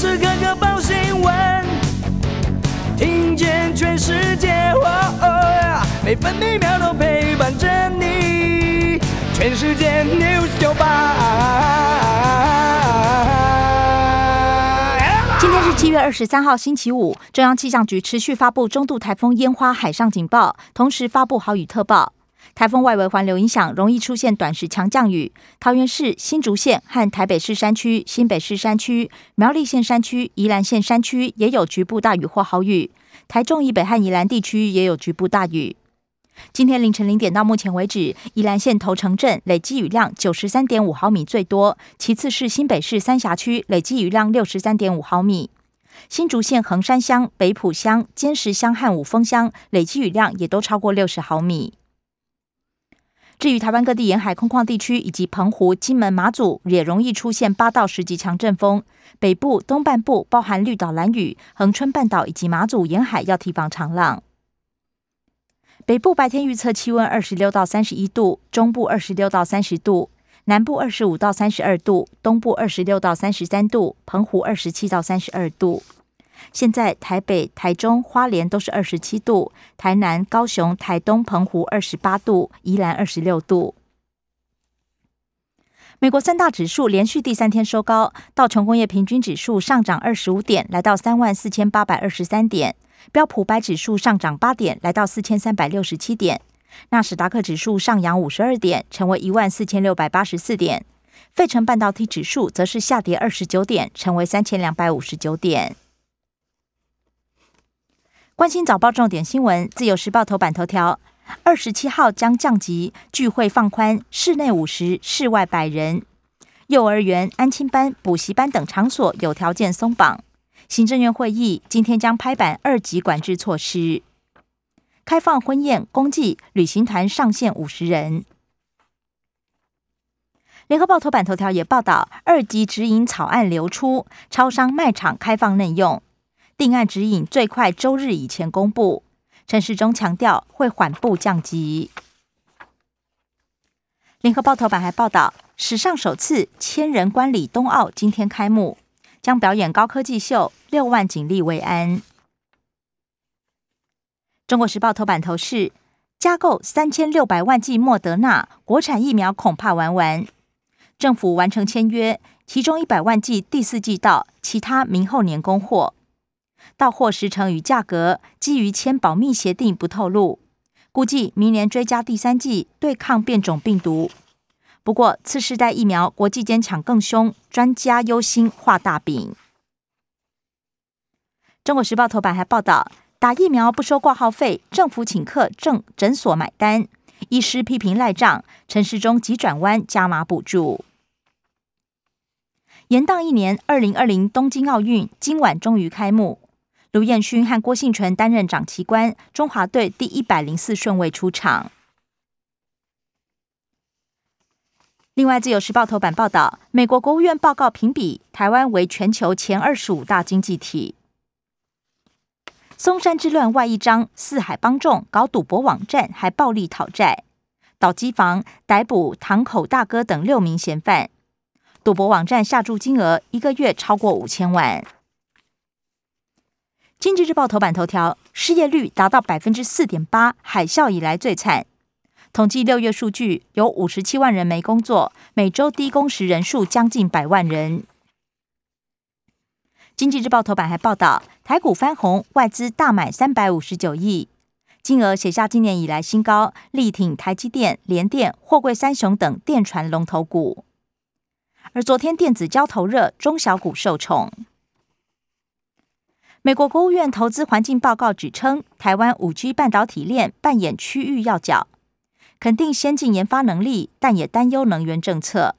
时刻刻报新闻，听见全世界，每分每秒都陪伴着你。全世界 news 九八。今天是七月二十三号，星期五。中央气象局持续发布中度台风烟花海上警报，同时发布豪雨特报。台风外围环流影响，容易出现短时强降雨。桃园市、新竹县和台北市山区、新北市山区、苗栗县山区、宜兰县山区也有局部大雨或豪雨。台中以北和宜兰地区也有局部大雨。今天凌晨零点到目前为止，宜兰县头城镇累积雨量九十三点五毫米最多，其次是新北市三峡区累积雨量六十三点五毫米。新竹县横山乡、北埔乡、尖石乡和五峰乡累积雨量也都超过六十毫米。至于台湾各地沿海空旷地区以及澎湖、金门、马祖，也容易出现八到十级强阵风。北部、东半部包含绿岛、蓝屿、恒春半岛以及马祖沿海要提防长浪。北部白天预测气温二十六到三十一度，中部二十六到三十度，南部二十五到三十二度，东部二十六到三十三度，澎湖二十七到三十二度。现在台北、台中、花莲都是二十七度，台南、高雄、台东、澎湖二十八度，宜兰二十六度。美国三大指数连续第三天收高，道琼工业平均指数上涨二十五点，来到三万四千八百二十三点；标普白指数上涨八点，来到四千三百六十七点；纳斯达克指数上扬五十二点，成为一万四千六百八十四点；费城半导体指数则是下跌二十九点，成为三千两百五十九点。关心早报重点新闻，自由时报头版头条：二十七号将降级，聚会放宽，室内五十，室外百人。幼儿园、安亲班、补习班等场所有条件松绑。行政院会议今天将拍板二级管制措施，开放婚宴、公祭、旅行团上限五十人。联合报头版头条也报道，二级指引草案流出，超商卖场开放内用。定案指引最快周日以前公布。陈时中强调会缓步降级。联合报头版还报道，史上首次千人观礼冬奥今天开幕，将表演高科技秀，六万警力维安。中国时报头版头是加购三千六百万剂莫德纳国产疫苗，恐怕玩完。政府完成签约，其中一百万剂第四季到，其他明后年供货。到货时程与价格基于签保密协定不透露，估计明年追加第三季对抗变种病毒。不过次世代疫苗国际间抢更凶，专家忧心画大饼。中国时报头版还报道，打疫苗不收挂号费，政府请客证诊所买单，医师批评赖账，陈时中急转弯加码补助。延宕一年，二零二零东京奥运今晚终于开幕。卢彦勋和郭幸纯担任掌旗官，中华队第一百零四顺位出场。另外，《自由时报》头版报道，美国国务院报告评比台湾为全球前二十五大经济体。松山之乱外一章，四海帮众搞赌博网站，还暴力讨债，倒机房逮捕堂口大哥等六名嫌犯。赌博网站下注金额一个月超过五千万。经济日报头版头条：失业率达到百分之四点八，海啸以来最惨。统计六月数据，有五十七万人没工作，每周低工时人数将近百万人。经济日报头版还报道，台股翻红，外资大买三百五十九亿，金额写下今年以来新高，力挺台积电、联电、货柜三雄等电传龙头股。而昨天电子交投热，中小股受宠。美国国务院投资环境报告指称，台湾五 G 半导体链扮演区域要角，肯定先进研发能力，但也担忧能源政策。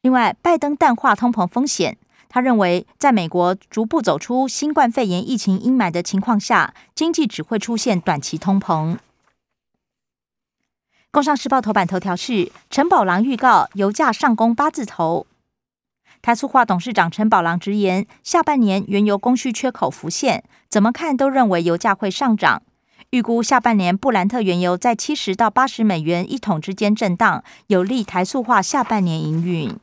另外，拜登淡化通膨风险，他认为，在美国逐步走出新冠肺炎疫情阴霾的情况下，经济只会出现短期通膨。工商时报头版头条是陈宝郎预告油价上攻八字头。台塑化董事长陈宝郎直言，下半年原油供需缺口浮现，怎么看都认为油价会上涨。预估下半年布兰特原油在七十到八十美元一桶之间震荡，有利台塑化下半年营运。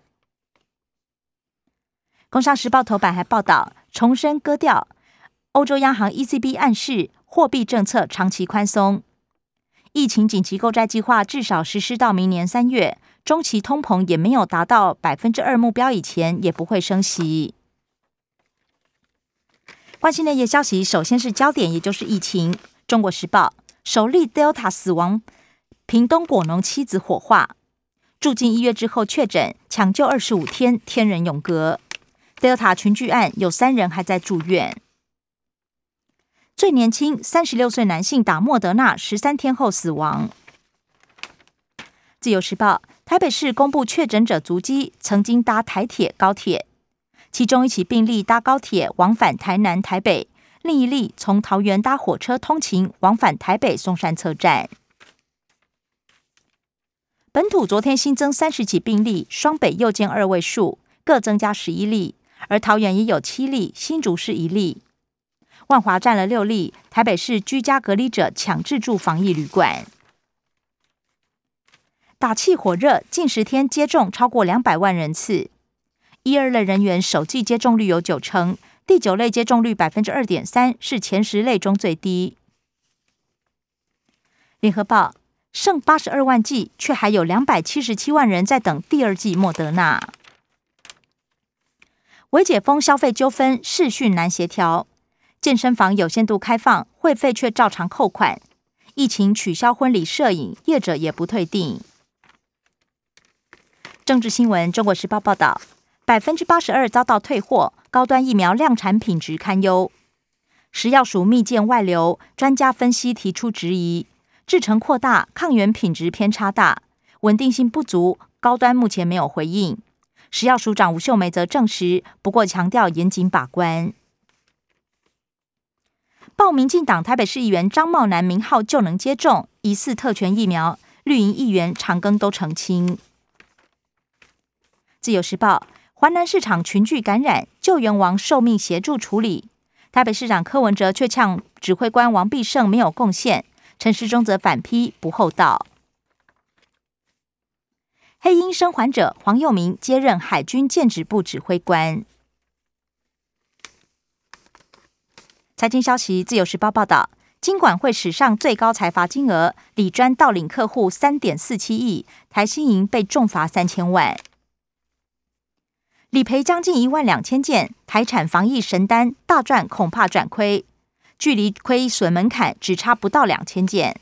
工商时报头版还报道重申割掉，欧洲央行 ECB 暗示货币政策长期宽松，疫情紧急购债计划至少实施到明年三月，中期通膨也没有达到百分之二目标以前，也不会升息。关心内页消息，首先是焦点，也就是疫情。中国时报首例 Delta 死亡，屏东果农妻子火化，住进医院之后确诊，抢救二十五天，天人永隔。Delta 群聚案有三人还在住院。最年轻三十六岁男性打莫德纳，十三天后死亡。自由时报台北市公布确诊者足迹，曾经搭台铁、高铁。其中一起病例搭高铁往返台南、台北，另一例从桃园搭火车通勤往返台北松山车站。本土昨天新增三十起病例，双北又见二位数，各增加十一例，而桃园也有七例，新竹市一例，万华占了六例。台北市居家隔离者强制住防疫旅馆。打气火热，近十天接种超过两百万人次。一二类人员首季接种率有九成，第九类接种率百分之二点三，是前十类中最低。联合报剩八十二万剂，却还有两百七十七万人在等第二剂莫德纳。维解封消费纠纷，视讯难协调，健身房有限度开放，会费却照常扣款。疫情取消婚礼摄影，业者也不退订。政治新闻，中国时报报道。百分之八十二遭到退货，高端疫苗量产品质堪忧。食药署密件外流，专家分析提出质疑。制程扩大，抗原品质偏差大，稳定性不足。高端目前没有回应。食药署长吴秀梅则证实，不过强调严谨把关。报民进党台北市议员张茂南名号就能接种疑似特权疫苗，绿营议员长庚都澄清。自由时报。华南市场群聚感染，救援王受命协助处理。台北市长柯文哲却呛指挥官王必胜没有贡献，陈时中则反批不厚道。黑鹰生还者黄佑明接任海军舰指部指挥官。财经消息，自由时报报道，金管会史上最高财罚金额，李专盗领客户三点四七亿，台新营被重罚三千万。理赔将近一万两千件，台产防疫神单大赚，恐怕转亏，距离亏损门槛只差不到两千件。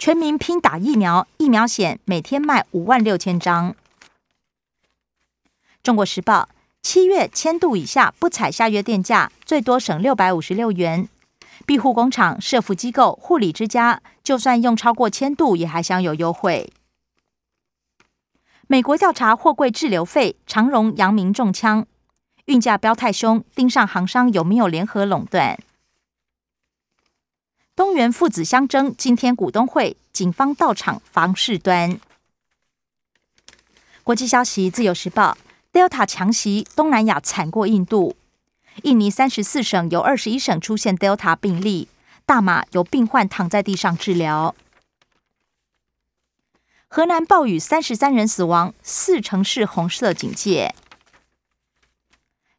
全民拼打疫苗，疫苗险每天卖五万六千张。中国时报七月千度以下不采下月电价，最多省六百五十六元。庇护工厂、社福机构、护理之家，就算用超过千度，也还享有优惠。美国调查货柜滞留费，长荣、扬明中枪，运价飙太凶，盯上行商有没有联合垄断？东元父子相争，今天股东会，警方到场防事端。国际消息，自由时报，Delta 强袭东南亚，惨过印度，印尼三十四省有二十一省出现 Delta 病例，大马有病患躺在地上治疗。河南暴雨，三十三人死亡，四城市红色警戒。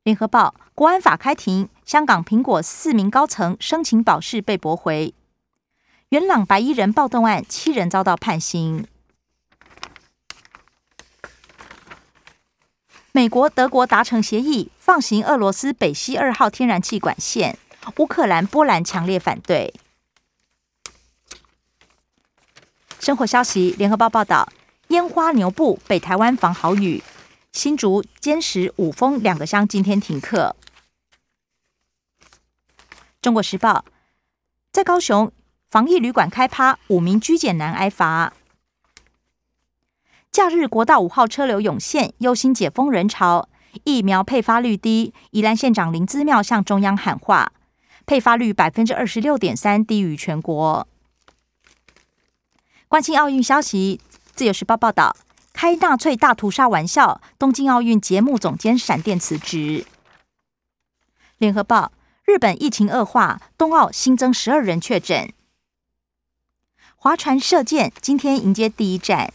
联合报，国安法开庭，香港苹果四名高层申请保释被驳回。元朗白衣人暴动案，七人遭到判刑。美国、德国达成协议，放行俄罗斯北溪二号天然气管线。乌克兰、波兰强烈反对。生活消息，联合报报道：烟花牛布北台湾防豪雨，新竹、坚石、五峰两个乡今天停课。中国时报在高雄防疫旅馆开趴，五名居检男挨罚。假日国道五号车流涌现，忧心解封人潮，疫苗配发率低。宜兰县长林姿妙向中央喊话，配发率百分之二十六点三，低于全国。关心奥运消息，自由时报报道：开纳粹大屠杀玩笑，东京奥运节目总监闪电辞职。联合报：日本疫情恶化，冬奥新增十二人确诊。划船射箭今天迎接第一站。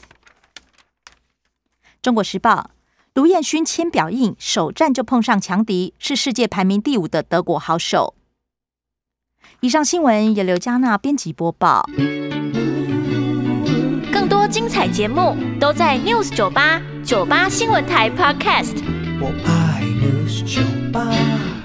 中国时报：卢彦勋签表印，首战就碰上强敌，是世界排名第五的德国好手。以上新闻由刘嘉娜编辑播报。更多精彩节目都在 News 九八九八新闻台 Podcast。我爱 News 酒吧。